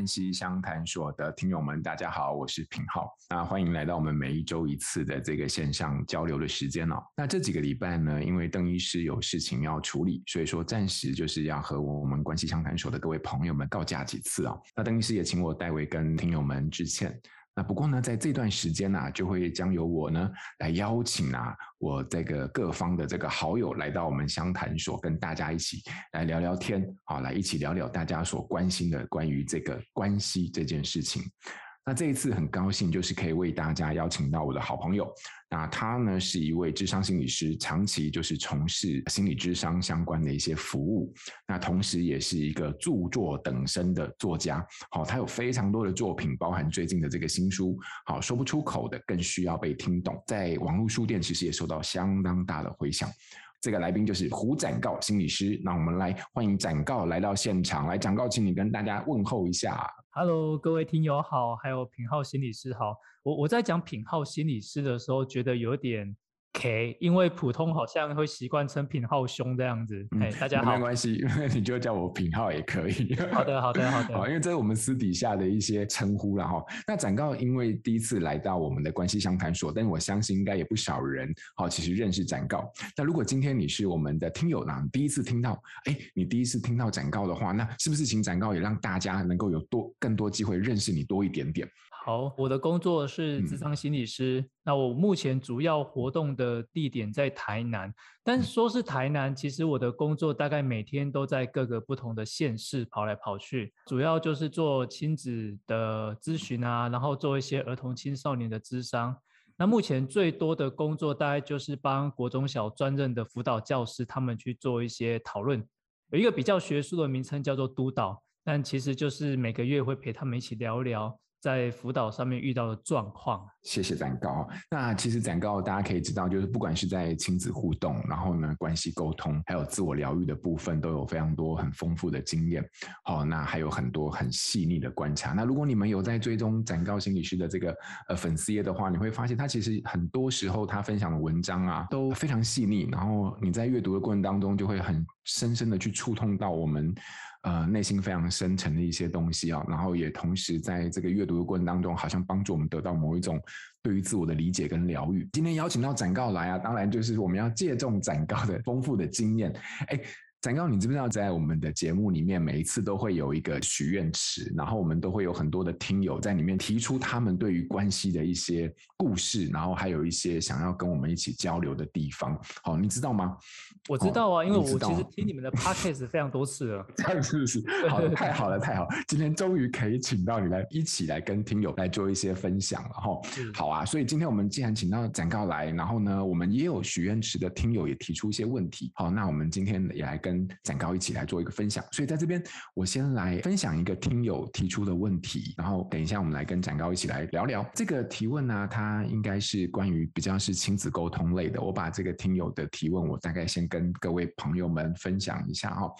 关系相谈所的听友们，大家好，我是平浩。那欢迎来到我们每一周一次的这个线上交流的时间哦。那这几个礼拜呢，因为邓医师有事情要处理，所以说暂时就是要和我们关系相谈所的各位朋友们告假几次啊、哦。那邓医师也请我代为跟听友们致歉。不过呢，在这段时间呢、啊，就会将由我呢来邀请啊，我这个各方的这个好友来到我们相谈所，跟大家一起来聊聊天，好，来一起聊聊大家所关心的关于这个关系这件事情。那这一次很高兴，就是可以为大家邀请到我的好朋友。那他呢是一位智商心理师，长期就是从事心理智商相关的一些服务。那同时也是一个著作等身的作家。好，他有非常多的作品，包含最近的这个新书。好，说不出口的更需要被听懂，在网络书店其实也受到相当大的回响。这个来宾就是胡展告心理师，那我们来欢迎展告来到现场。来，展告，请你跟大家问候一下。Hello，各位听友好，还有品浩心理师好。我我在讲品浩心理师的时候，觉得有点。K，因为普通好像会习惯称品皓兄这样子。哎、嗯，大家好，没关系，你就叫我品皓也可以。好的，好的，好的。好，因为这是我们私底下的一些称呼了哈。那展告因为第一次来到我们的关系相谈所，但我相信应该也不少人好，其实认识展告。那如果今天你是我们的听友呢，第一次听到，哎，你第一次听到展告的话，那是不是请展告也让大家能够有多更多机会认识你多一点点？好，我的工作是智商心理师。嗯、那我目前主要活动的地点在台南，但是说是台南，其实我的工作大概每天都在各个不同的县市跑来跑去，主要就是做亲子的咨询啊，然后做一些儿童青少年的咨商。那目前最多的工作大概就是帮国中小专任的辅导教师他们去做一些讨论，有一个比较学术的名称叫做督导，但其实就是每个月会陪他们一起聊聊。在辅导上面遇到的状况，谢谢展高。那其实展高大家可以知道，就是不管是在亲子互动，然后呢关系沟通，还有自我疗愈的部分，都有非常多很丰富的经验。好，那还有很多很细腻的观察。那如果你们有在追踪展高心理师的这个呃粉丝页的话，你会发现他其实很多时候他分享的文章啊都非常细腻，然后你在阅读的过程当中就会很深深的去触痛到我们。呃，内心非常深沉的一些东西啊，然后也同时在这个阅读的过程当中，好像帮助我们得到某一种对于自我的理解跟疗愈。今天邀请到展告来啊，当然就是我们要借重展告的丰富的经验，哎。展誥，你知不知道，在我们的节目里面，每一次都会有一个许愿池，然后我们都会有很多的听友在里面提出他们对于关系的一些故事，然后还有一些想要跟我们一起交流的地方。好，你知道吗？我知道啊，哦、因为我其实听你们的 podcast 非常多次了。这样是不是？好，太好了，太好！今天终于可以请到你来一起来跟听友来做一些分享了哈。好啊，所以今天我们既然请到展告来，然后呢，我们也有许愿池的听友也提出一些问题。好，那我们今天也来跟。跟展高一起来做一个分享，所以在这边我先来分享一个听友提出的问题，然后等一下我们来跟展高一起来聊聊这个提问呢，它应该是关于比较是亲子沟通类的，我把这个听友的提问，我大概先跟各位朋友们分享一下哦。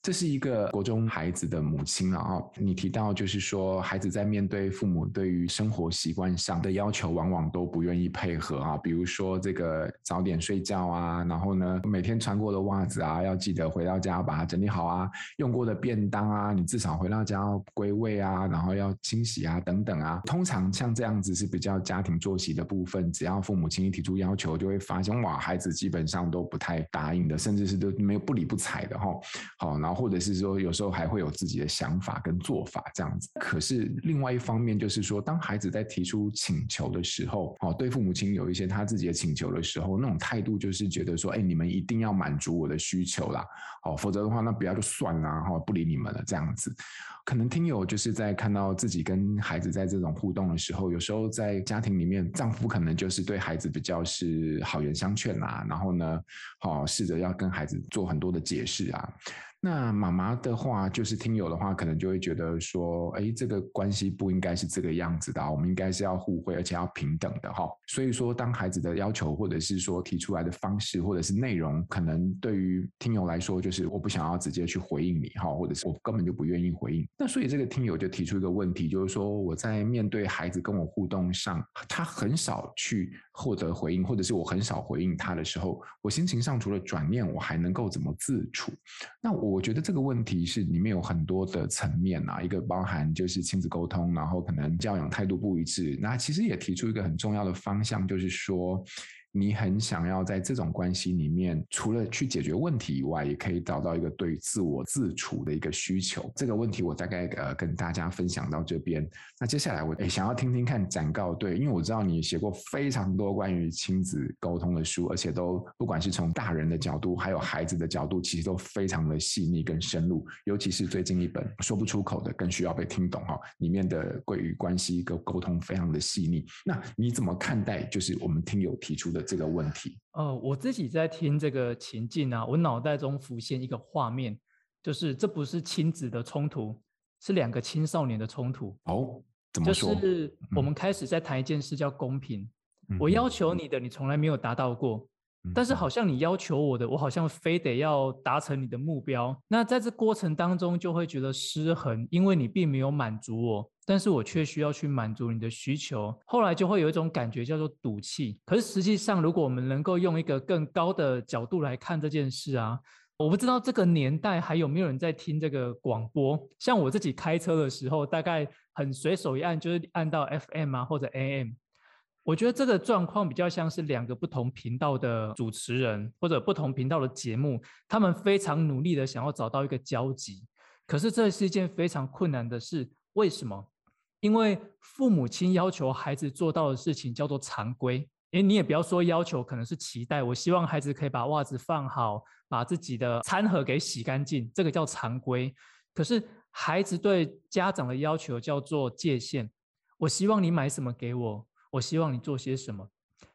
这是一个国中孩子的母亲了啊，你提到就是说，孩子在面对父母对于生活习惯上的要求，往往都不愿意配合啊。比如说这个早点睡觉啊，然后呢，每天穿过的袜子啊，要记得回到家把它整理好啊。用过的便当啊，你至少回到家要归位啊，然后要清洗啊，等等啊。通常像这样子是比较家庭作息的部分，只要父母亲一提出要求，就会发现哇，孩子基本上都不太答应的，甚至是都没有不理不睬的哈。好那，然后。或者是说，有时候还会有自己的想法跟做法这样子。可是另外一方面，就是说，当孩子在提出请求的时候，哦，对父母亲有一些他自己的请求的时候，那种态度就是觉得说，哎，你们一定要满足我的需求啦，哦，否则的话，那不要就算啦，哈，不理你们了这样子。可能听友就是在看到自己跟孩子在这种互动的时候，有时候在家庭里面，丈夫可能就是对孩子比较是好言相劝啊，然后呢，好试着要跟孩子做很多的解释啊。那妈妈的话，就是听友的话，可能就会觉得说，哎，这个关系不应该是这个样子的，我们应该是要互惠，而且要平等的哈。所以说，当孩子的要求或者是说提出来的方式或者是内容，可能对于听友来说，就是我不想要直接去回应你哈，或者是我根本就不愿意回应。那所以这个听友就提出一个问题，就是说我在面对孩子跟我互动上，他很少去获得回应，或者是我很少回应他的时候，我心情上除了转念，我还能够怎么自处？那我。我觉得这个问题是里面有很多的层面啊，一个包含就是亲子沟通，然后可能教养态度不一致，那其实也提出一个很重要的方向，就是说。你很想要在这种关系里面，除了去解决问题以外，也可以找到一个对自我自处的一个需求。这个问题我大概呃跟大家分享到这边。那接下来我诶想要听听看展告对，因为我知道你写过非常多关于亲子沟通的书，而且都不管是从大人的角度，还有孩子的角度，其实都非常的细腻跟深入。尤其是最近一本说不出口的，更需要被听懂哈，里面的关于关系跟沟通非常的细腻。那你怎么看待就是我们听友提出的？这个问题，呃，我自己在听这个情境啊，我脑袋中浮现一个画面，就是这不是亲子的冲突，是两个青少年的冲突。哦，怎么说？就是我们开始在谈一件事叫公平，嗯、我要求你的，你从来没有达到过。但是好像你要求我的，我好像非得要达成你的目标。那在这过程当中就会觉得失衡，因为你并没有满足我，但是我却需要去满足你的需求。后来就会有一种感觉叫做赌气。可是实际上，如果我们能够用一个更高的角度来看这件事啊，我不知道这个年代还有没有人在听这个广播。像我自己开车的时候，大概很随手一按就是按到 FM 啊或者 AM。我觉得这个状况比较像是两个不同频道的主持人，或者不同频道的节目，他们非常努力的想要找到一个交集，可是这是一件非常困难的事。为什么？因为父母亲要求孩子做到的事情叫做常规，诶，你也不要说要求，可能是期待。我希望孩子可以把袜子放好，把自己的餐盒给洗干净，这个叫常规。可是孩子对家长的要求叫做界限，我希望你买什么给我。我希望你做些什么，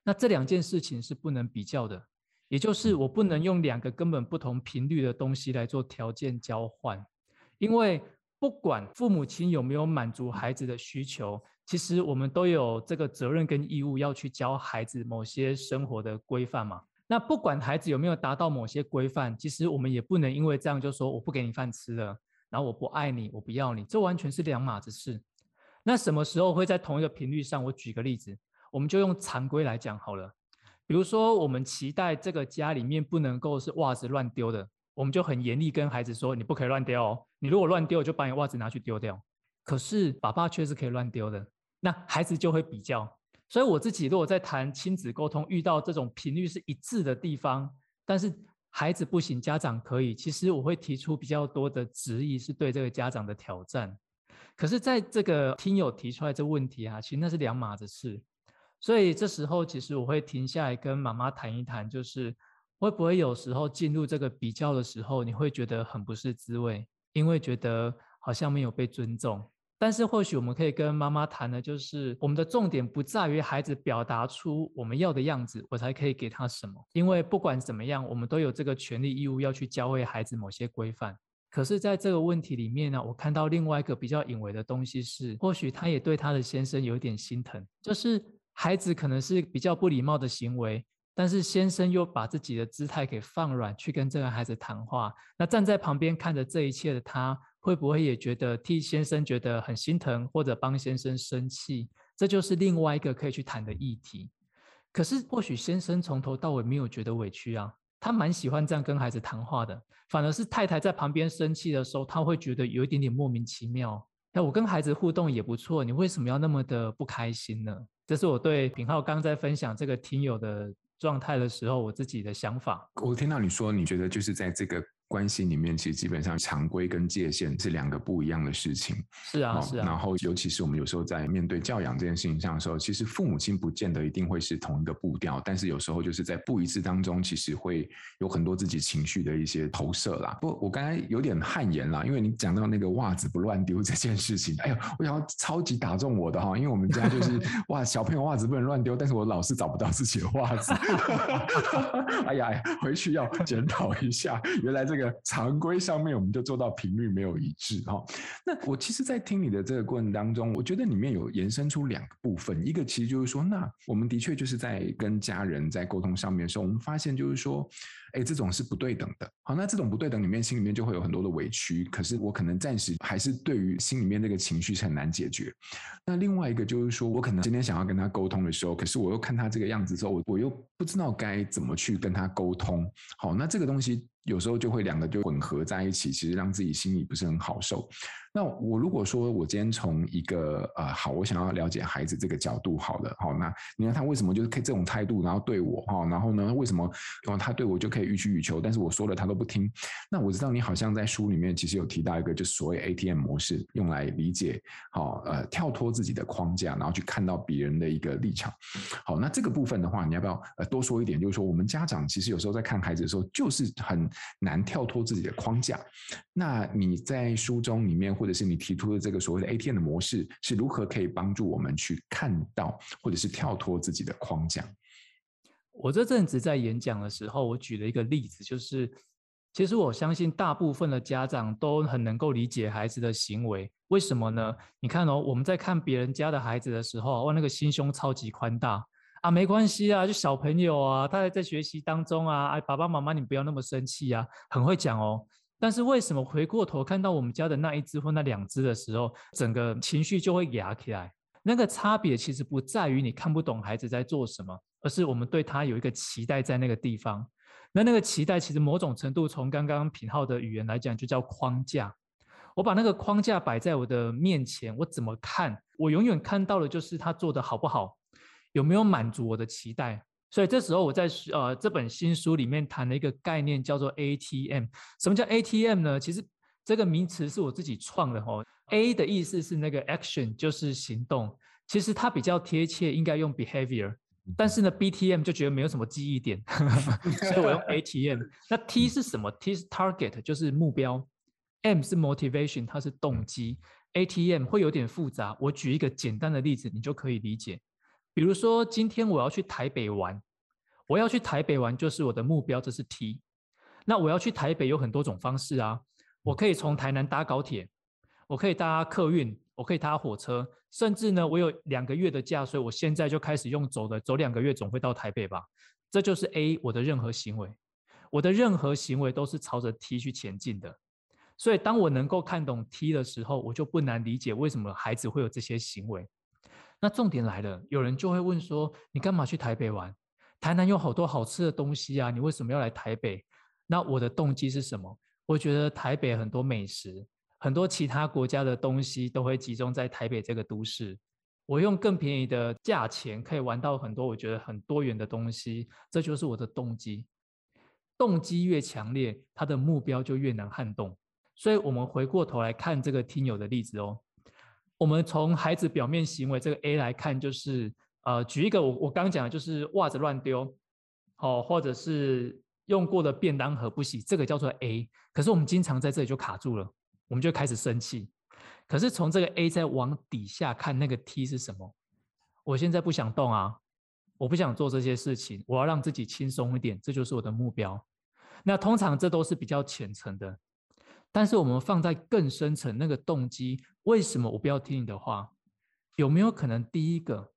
那这两件事情是不能比较的，也就是我不能用两个根本不同频率的东西来做条件交换，因为不管父母亲有没有满足孩子的需求，其实我们都有这个责任跟义务要去教孩子某些生活的规范嘛。那不管孩子有没有达到某些规范，其实我们也不能因为这样就说我不给你饭吃了，然后我不爱你，我不要你，这完全是两码子事。那什么时候会在同一个频率上？我举个例子，我们就用常规来讲好了。比如说，我们期待这个家里面不能够是袜子乱丢的，我们就很严厉跟孩子说：“你不可以乱丢哦，你如果乱丢，我就把你袜子拿去丢掉。”可是爸爸却是可以乱丢的，那孩子就会比较。所以我自己如果在谈亲子沟通，遇到这种频率是一致的地方，但是孩子不行，家长可以，其实我会提出比较多的质疑，是对这个家长的挑战。可是，在这个听友提出来这问题啊，其实那是两码子事，所以这时候其实我会停下来跟妈妈谈一谈，就是会不会有时候进入这个比较的时候，你会觉得很不是滋味，因为觉得好像没有被尊重。但是或许我们可以跟妈妈谈的，就是我们的重点不在于孩子表达出我们要的样子，我才可以给他什么，因为不管怎么样，我们都有这个权利义务要去教会孩子某些规范。可是，在这个问题里面呢，我看到另外一个比较隐微的东西是，或许他也对他的先生有点心疼，就是孩子可能是比较不礼貌的行为，但是先生又把自己的姿态给放软，去跟这个孩子谈话。那站在旁边看着这一切的他，会不会也觉得替先生觉得很心疼，或者帮先生生气？这就是另外一个可以去谈的议题。可是，或许先生从头到尾没有觉得委屈啊。他蛮喜欢这样跟孩子谈话的，反而是太太在旁边生气的时候，他会觉得有一点点莫名其妙。那我跟孩子互动也不错，你为什么要那么的不开心呢？这是我对品浩刚在分享这个听友的状态的时候，我自己的想法。我听到你说，你觉得就是在这个。关系里面其实基本上常规跟界限是两个不一样的事情。是啊，是啊。然后尤其是我们有时候在面对教养这件事情上的时候，其实父母亲不见得一定会是同一个步调，但是有时候就是在不一致当中，其实会有很多自己情绪的一些投射啦。不，我刚才有点汗颜啦，因为你讲到那个袜子不乱丢这件事情，哎呀，我想要超级打中我的哈，因为我们家就是 哇，小朋友袜子不能乱丢，但是我老是找不到自己的袜子。哎呀，回去要检讨一下，原来这个。常规上面，我们就做到频率没有一致哈。那我其实，在听你的这个过程当中，我觉得里面有延伸出两个部分，一个其实就是说，那我们的确就是在跟家人在沟通上面的时候，我们发现就是说。哎，这种是不对等的。好，那这种不对等里面，心里面就会有很多的委屈。可是我可能暂时还是对于心里面那个情绪是很难解决。那另外一个就是说，我可能今天想要跟他沟通的时候，可是我又看他这个样子之后，我我又不知道该怎么去跟他沟通。好，那这个东西。有时候就会两个就混合在一起，其实让自己心里不是很好受。那我如果说我今天从一个呃好，我想要了解孩子这个角度好了，好，那你看他为什么就是可以这种态度，然后对我哈，然后呢，为什么他对我就可以予取予求，但是我说了他都不听？那我知道你好像在书里面其实有提到一个，就是所谓 ATM 模式，用来理解好呃跳脱自己的框架，然后去看到别人的一个立场。好，那这个部分的话，你要不要呃多说一点？就是说我们家长其实有时候在看孩子的时候，就是很。难跳脱自己的框架，那你在书中里面，或者是你提出的这个所谓的 ATM 的模式，是如何可以帮助我们去看到，或者是跳脱自己的框架？我这阵子在演讲的时候，我举了一个例子，就是其实我相信大部分的家长都很能够理解孩子的行为，为什么呢？你看哦，我们在看别人家的孩子的时候，哇，那个心胸超级宽大。啊，没关系啊，就小朋友啊，他还在学习当中啊，哎，爸爸妈妈你不要那么生气啊，很会讲哦。但是为什么回过头看到我们家的那一只或那两只的时候，整个情绪就会压起来？那个差别其实不在于你看不懂孩子在做什么，而是我们对他有一个期待在那个地方。那那个期待其实某种程度从刚刚品浩的语言来讲，就叫框架。我把那个框架摆在我的面前，我怎么看？我永远看到的就是他做的好不好。有没有满足我的期待？所以这时候我在呃这本新书里面谈了一个概念，叫做 ATM。什么叫 ATM 呢？其实这个名词是我自己创的哦。A 的意思是那个 action，就是行动。其实它比较贴切，应该用 behavior。但是呢，BTM 就觉得没有什么记忆点，所以我用 ATM。那 T 是什么？T 是 target，就是目标。M 是 motivation，它是动机。ATM 会有点复杂，我举一个简单的例子，你就可以理解。比如说，今天我要去台北玩，我要去台北玩就是我的目标，这是 T。那我要去台北有很多种方式啊，我可以从台南搭高铁，我可以搭客运，我可以搭火车，甚至呢，我有两个月的假，所以我现在就开始用走的，走两个月总会到台北吧。这就是 A，我的任何行为，我的任何行为都是朝着 T 去前进的。所以当我能够看懂 T 的时候，我就不难理解为什么孩子会有这些行为。那重点来了，有人就会问说：“你干嘛去台北玩？台南有好多好吃的东西啊，你为什么要来台北？”那我的动机是什么？我觉得台北很多美食，很多其他国家的东西都会集中在台北这个都市。我用更便宜的价钱可以玩到很多我觉得很多元的东西，这就是我的动机。动机越强烈，他的目标就越难撼动。所以，我们回过头来看这个听友的例子哦。我们从孩子表面行为这个 A 来看，就是呃，举一个我我刚讲的就是袜子乱丢，哦，或者是用过的便当盒不洗，这个叫做 A。可是我们经常在这里就卡住了，我们就开始生气。可是从这个 A 再往底下看，那个 T 是什么？我现在不想动啊，我不想做这些事情，我要让自己轻松一点，这就是我的目标。那通常这都是比较浅层的。但是我们放在更深层那个动机，为什么我不要听你的话？有没有可能第一个，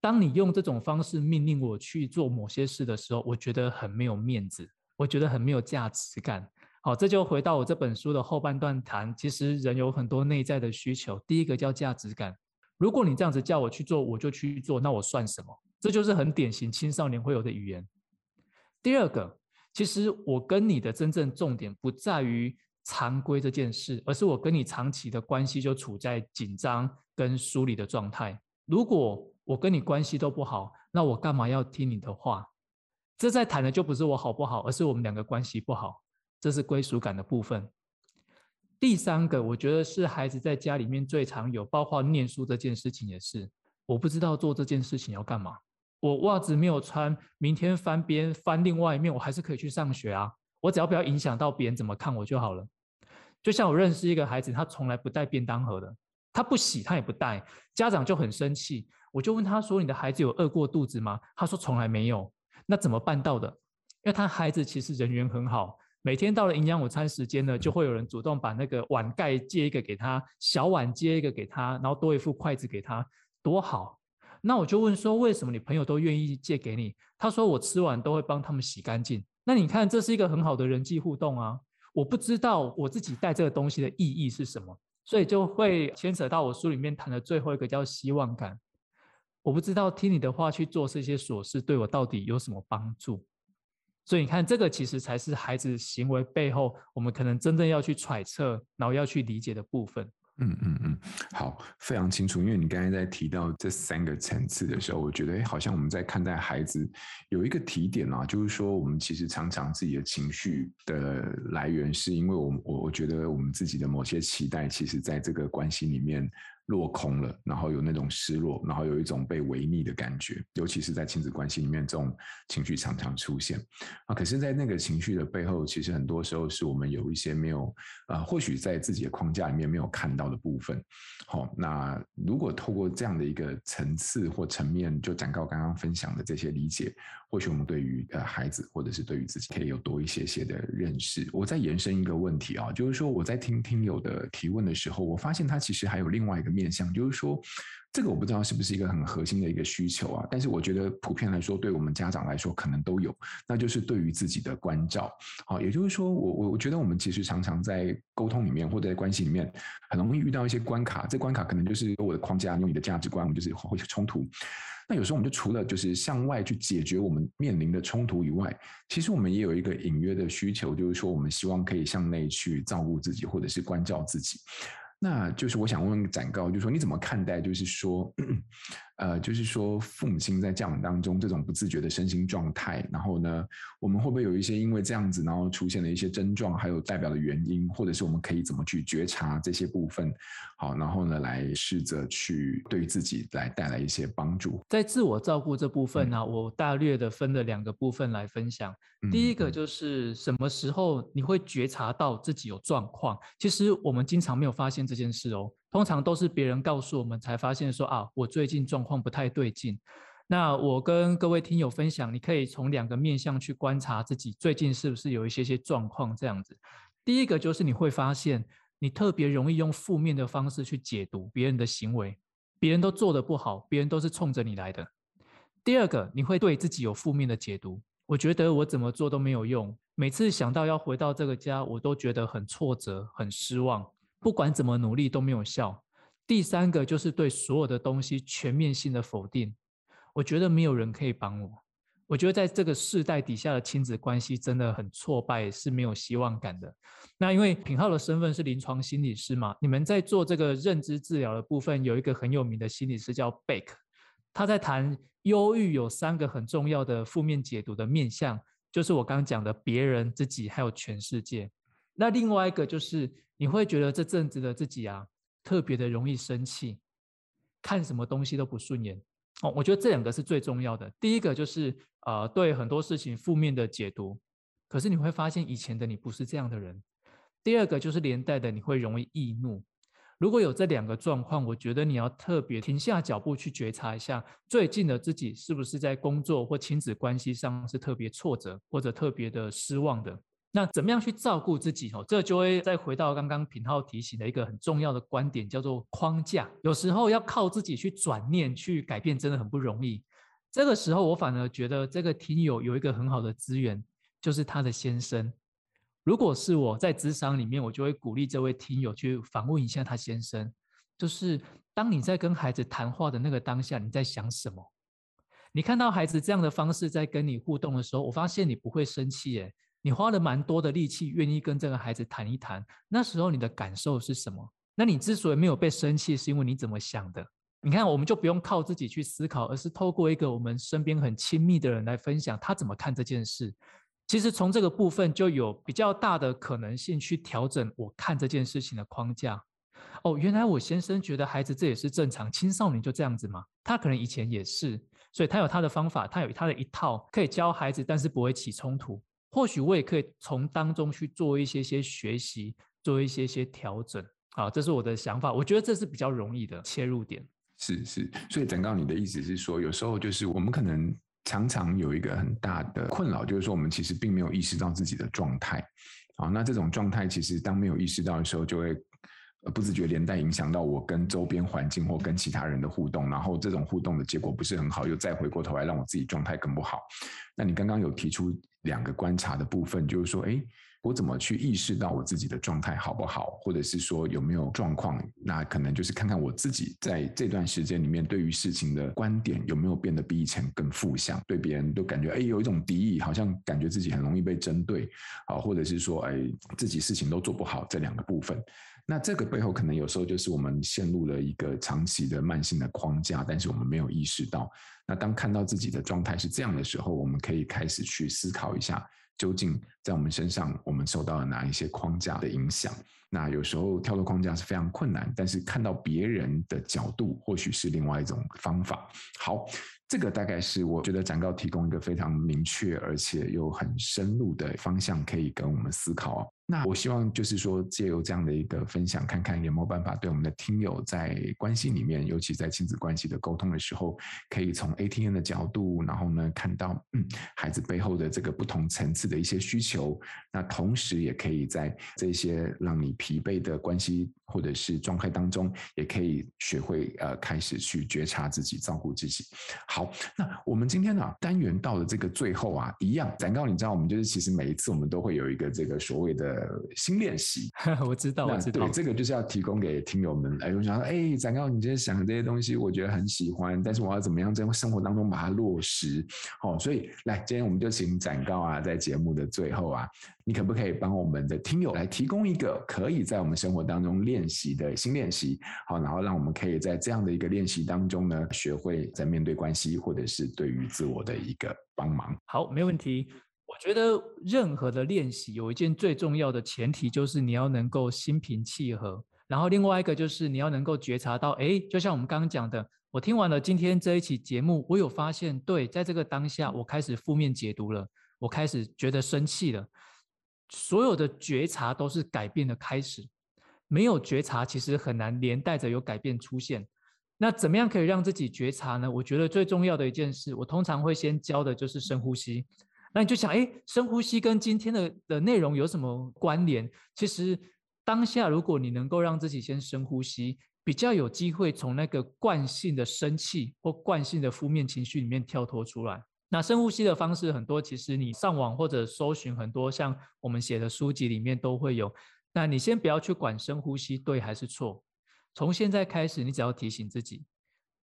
当你用这种方式命令我去做某些事的时候，我觉得很没有面子，我觉得很没有价值感。好，这就回到我这本书的后半段谈，其实人有很多内在的需求。第一个叫价值感。如果你这样子叫我去做，我就去做，那我算什么？这就是很典型青少年会有的语言。第二个，其实我跟你的真正重点不在于。常规这件事，而是我跟你长期的关系就处在紧张跟疏离的状态。如果我跟你关系都不好，那我干嘛要听你的话？这在谈的就不是我好不好，而是我们两个关系不好。这是归属感的部分。第三个，我觉得是孩子在家里面最常有，包括念书这件事情也是。我不知道做这件事情要干嘛。我袜子没有穿，明天翻边翻另外一面，我还是可以去上学啊。我只要不要影响到别人怎么看我就好了。就像我认识一个孩子，他从来不带便当盒的，他不洗，他也不带，家长就很生气。我就问他说：“你的孩子有饿过肚子吗？”他说：“从来没有。”那怎么办到的？因为他孩子其实人缘很好，每天到了营养午餐时间呢，就会有人主动把那个碗盖借一个给他，小碗借一个给他，然后多一副筷子给他，多好。那我就问说，为什么你朋友都愿意借给你？他说我吃完都会帮他们洗干净。那你看，这是一个很好的人际互动啊。我不知道我自己带这个东西的意义是什么，所以就会牵扯到我书里面谈的最后一个叫希望感。我不知道听你的话去做这些琐事对我到底有什么帮助。所以你看，这个其实才是孩子行为背后我们可能真正要去揣测，然后要去理解的部分。嗯嗯嗯，好，非常清楚。因为你刚才在提到这三个层次的时候，我觉得，哎，好像我们在看待孩子有一个提点啊，就是说，我们其实常常自己的情绪的来源，是因为我我我觉得我们自己的某些期待，其实在这个关系里面。落空了，然后有那种失落，然后有一种被违逆的感觉，尤其是在亲子关系里面，这种情绪常常出现啊。可是，在那个情绪的背后，其实很多时候是我们有一些没有啊，或许在自己的框架里面没有看到的部分。好，那如果透过这样的一个层次或层面，就展誥刚刚分享的这些理解，或许我们对于呃孩子或者是对于自己，可以有多一些些的认识。我再延伸一个问题啊，就是说我在听听友的提问的时候，我发现他其实还有另外一个。面向就是说，这个我不知道是不是一个很核心的一个需求啊，但是我觉得普遍来说，对我们家长来说可能都有，那就是对于自己的关照。好，也就是说，我我我觉得我们其实常常在沟通里面或者在关系里面，很容易遇到一些关卡。这关卡可能就是我的框架，用你的价值观，我们就是会冲突。那有时候我们就除了就是向外去解决我们面临的冲突以外，其实我们也有一个隐约的需求，就是说我们希望可以向内去照顾自己，或者是关照自己。那就是我想问展高，就是说你怎么看待，就是说，呃，就是说父母亲在教养当中这种不自觉的身心状态，然后呢，我们会不会有一些因为这样子，然后出现了一些症状，还有代表的原因，或者是我们可以怎么去觉察这些部分？好，然后呢，来试着去对自己来带来一些帮助。在自我照顾这部分呢、啊，嗯、我大略的分了两个部分来分享。嗯、第一个就是什么时候你会觉察到自己有状况？其实我们经常没有发现这件事哦，通常都是别人告诉我们才发现说啊，我最近状况不太对劲。那我跟各位听友分享，你可以从两个面向去观察自己最近是不是有一些些状况这样子。第一个就是你会发现。你特别容易用负面的方式去解读别人的行为，别人都做得不好，别人都是冲着你来的。第二个，你会对自己有负面的解读，我觉得我怎么做都没有用，每次想到要回到这个家，我都觉得很挫折、很失望，不管怎么努力都没有效。第三个就是对所有的东西全面性的否定，我觉得没有人可以帮我。我觉得在这个世代底下的亲子关系真的很挫败，是没有希望感的。那因为品浩的身份是临床心理师嘛，你们在做这个认知治疗的部分，有一个很有名的心理师叫贝克，他在谈忧郁有三个很重要的负面解读的面向，就是我刚刚讲的别人、自己还有全世界。那另外一个就是你会觉得这阵子的自己啊，特别的容易生气，看什么东西都不顺眼。哦，我觉得这两个是最重要的。第一个就是呃，对很多事情负面的解读，可是你会发现以前的你不是这样的人。第二个就是连带的你会容易易怒。如果有这两个状况，我觉得你要特别停下脚步去觉察一下，最近的自己是不是在工作或亲子关系上是特别挫折或者特别的失望的。那怎么样去照顾自己？哦，这就会再回到刚刚品浩提醒的一个很重要的观点，叫做框架。有时候要靠自己去转念、去改变，真的很不容易。这个时候，我反而觉得这个听友有一个很好的资源，就是他的先生。如果是我在职场里面，我就会鼓励这位听友去访问一下他先生，就是当你在跟孩子谈话的那个当下，你在想什么？你看到孩子这样的方式在跟你互动的时候，我发现你不会生气，耶。你花了蛮多的力气，愿意跟这个孩子谈一谈。那时候你的感受是什么？那你之所以没有被生气，是因为你怎么想的？你看，我们就不用靠自己去思考，而是透过一个我们身边很亲密的人来分享他怎么看这件事。其实从这个部分就有比较大的可能性去调整我看这件事情的框架。哦，原来我先生觉得孩子这也是正常，青少年就这样子嘛。他可能以前也是，所以他有他的方法，他有他的一套可以教孩子，但是不会起冲突。或许我也可以从当中去做一些些学习，做一些些调整。好，这是我的想法。我觉得这是比较容易的切入点。是是，所以展誥你的意思是说，有时候就是我们可能常常有一个很大的困扰，就是说我们其实并没有意识到自己的状态。啊，那这种状态其实当没有意识到的时候，就会不自觉连带影响到我跟周边环境或跟其他人的互动，然后这种互动的结果不是很好，又再回过头来让我自己状态更不好。那你刚刚有提出两个观察的部分，就是说，诶。我怎么去意识到我自己的状态好不好，或者是说有没有状况？那可能就是看看我自己在这段时间里面对于事情的观点有没有变得比以前更负向，对别人都感觉哎有一种敌意，好像感觉自己很容易被针对啊，或者是说哎自己事情都做不好这两个部分。那这个背后可能有时候就是我们陷入了一个长期的慢性的框架，但是我们没有意识到。那当看到自己的状态是这样的时候，我们可以开始去思考一下。究竟在我们身上，我们受到了哪一些框架的影响？那有时候跳脱框架是非常困难，但是看到别人的角度，或许是另外一种方法。好。这个大概是我觉得展告提供一个非常明确而且又很深入的方向，可以跟我们思考。那我希望就是说，借由这样的一个分享，看看有没有办法对我们的听友在关系里面，尤其在亲子关系的沟通的时候，可以从 ATM 的角度，然后呢看到嗯孩子背后的这个不同层次的一些需求。那同时也可以在这些让你疲惫的关系或者是状态当中，也可以学会呃开始去觉察自己，照顾自己。那我们今天呢、啊、单元到了这个最后啊，一样展告，你知道我们就是其实每一次我们都会有一个这个所谓的新练习。我知道，我知道。对，这个就是要提供给听友们。哎，我想说，哎，展告，你今天想的这些东西，我觉得很喜欢，但是我要怎么样在生活当中把它落实？好、哦，所以来，今天我们就请展告啊，在节目的最后啊，你可不可以帮我们的听友来提供一个可以在我们生活当中练习的新练习？好，然后让我们可以在这样的一个练习当中呢，学会在面对关系。或者是对于自我的一个帮忙。好，没问题。我觉得任何的练习有一件最重要的前提，就是你要能够心平气和。然后另外一个就是你要能够觉察到，哎，就像我们刚刚讲的，我听完了今天这一期节目，我有发现，对，在这个当下，我开始负面解读了，我开始觉得生气了。所有的觉察都是改变的开始，没有觉察，其实很难连带着有改变出现。那怎么样可以让自己觉察呢？我觉得最重要的一件事，我通常会先教的就是深呼吸。那你就想，哎，深呼吸跟今天的的内容有什么关联？其实当下，如果你能够让自己先深呼吸，比较有机会从那个惯性的生气或惯性的负面情绪里面跳脱出来。那深呼吸的方式很多，其实你上网或者搜寻很多，像我们写的书籍里面都会有。那你先不要去管深呼吸对还是错。从现在开始，你只要提醒自己，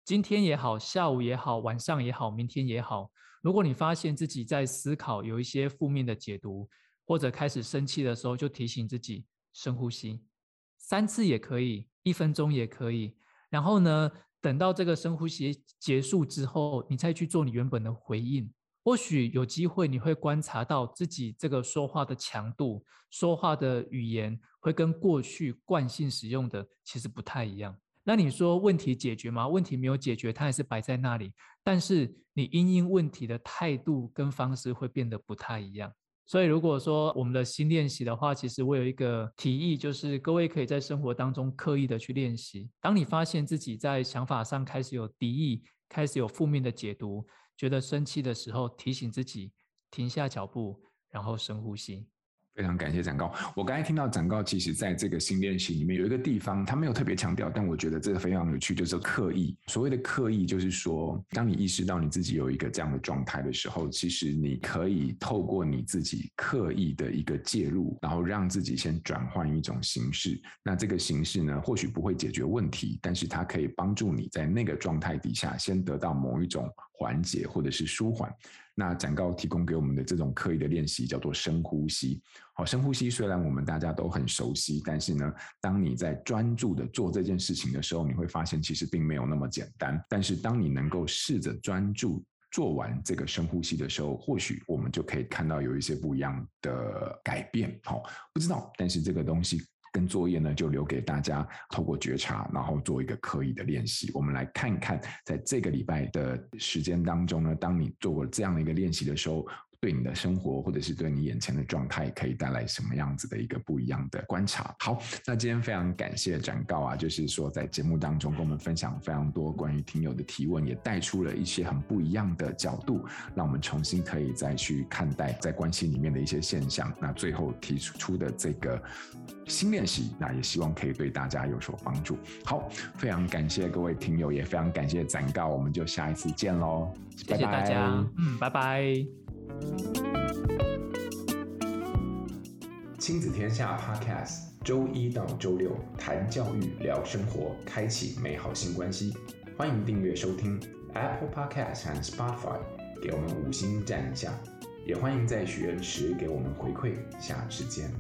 今天也好，下午也好，晚上也好，明天也好，如果你发现自己在思考有一些负面的解读，或者开始生气的时候，就提醒自己深呼吸，三次也可以，一分钟也可以。然后呢，等到这个深呼吸结束之后，你再去做你原本的回应。或许有机会，你会观察到自己这个说话的强度、说话的语言，会跟过去惯性使用的其实不太一样。那你说问题解决吗？问题没有解决，它还是摆在那里。但是你因应问题的态度跟方式会变得不太一样。所以如果说我们的新练习的话，其实我有一个提议，就是各位可以在生活当中刻意的去练习。当你发现自己在想法上开始有敌意，开始有负面的解读。觉得生气的时候，提醒自己停下脚步，然后深呼吸。非常感谢展誥。我刚才听到展誥，其实在这个新练习里面有一个地方，他没有特别强调，但我觉得这个非常有趣，就是刻意。所谓的刻意，就是说，当你意识到你自己有一个这样的状态的时候，其实你可以透过你自己刻意的一个介入，然后让自己先转换一种形式。那这个形式呢，或许不会解决问题，但是它可以帮助你在那个状态底下先得到某一种缓解或者是舒缓。那展告提供给我们的这种刻意的练习叫做深呼吸。好，深呼吸虽然我们大家都很熟悉，但是呢，当你在专注的做这件事情的时候，你会发现其实并没有那么简单。但是当你能够试着专注做完这个深呼吸的时候，或许我们就可以看到有一些不一样的改变。好，不知道，但是这个东西。跟作业呢，就留给大家透过觉察，然后做一个刻意的练习。我们来看看，在这个礼拜的时间当中呢，当你做过这样的一个练习的时候，对你的生活或者是对你眼前的状态可以带来什么样子的一个不一样的观察。好，那今天非常感谢展告啊，就是说在节目当中跟我们分享非常多关于听友的提问，也带出了一些很不一样的角度，让我们重新可以再去看待在关系里面的一些现象。那最后提出的这个新练习，那也希望可以对大家有所帮助。好，非常感谢各位听友，也非常感谢展告，我们就下一次见喽，谢谢大家，拜拜。嗯，拜拜。亲子天下 Podcast，周一到周六谈教育、聊生活，开启美好新关系。欢迎订阅收听 Apple Podcast 和 Spotify，给我们五星赞一下。也欢迎在许愿池给我们回馈。下次见。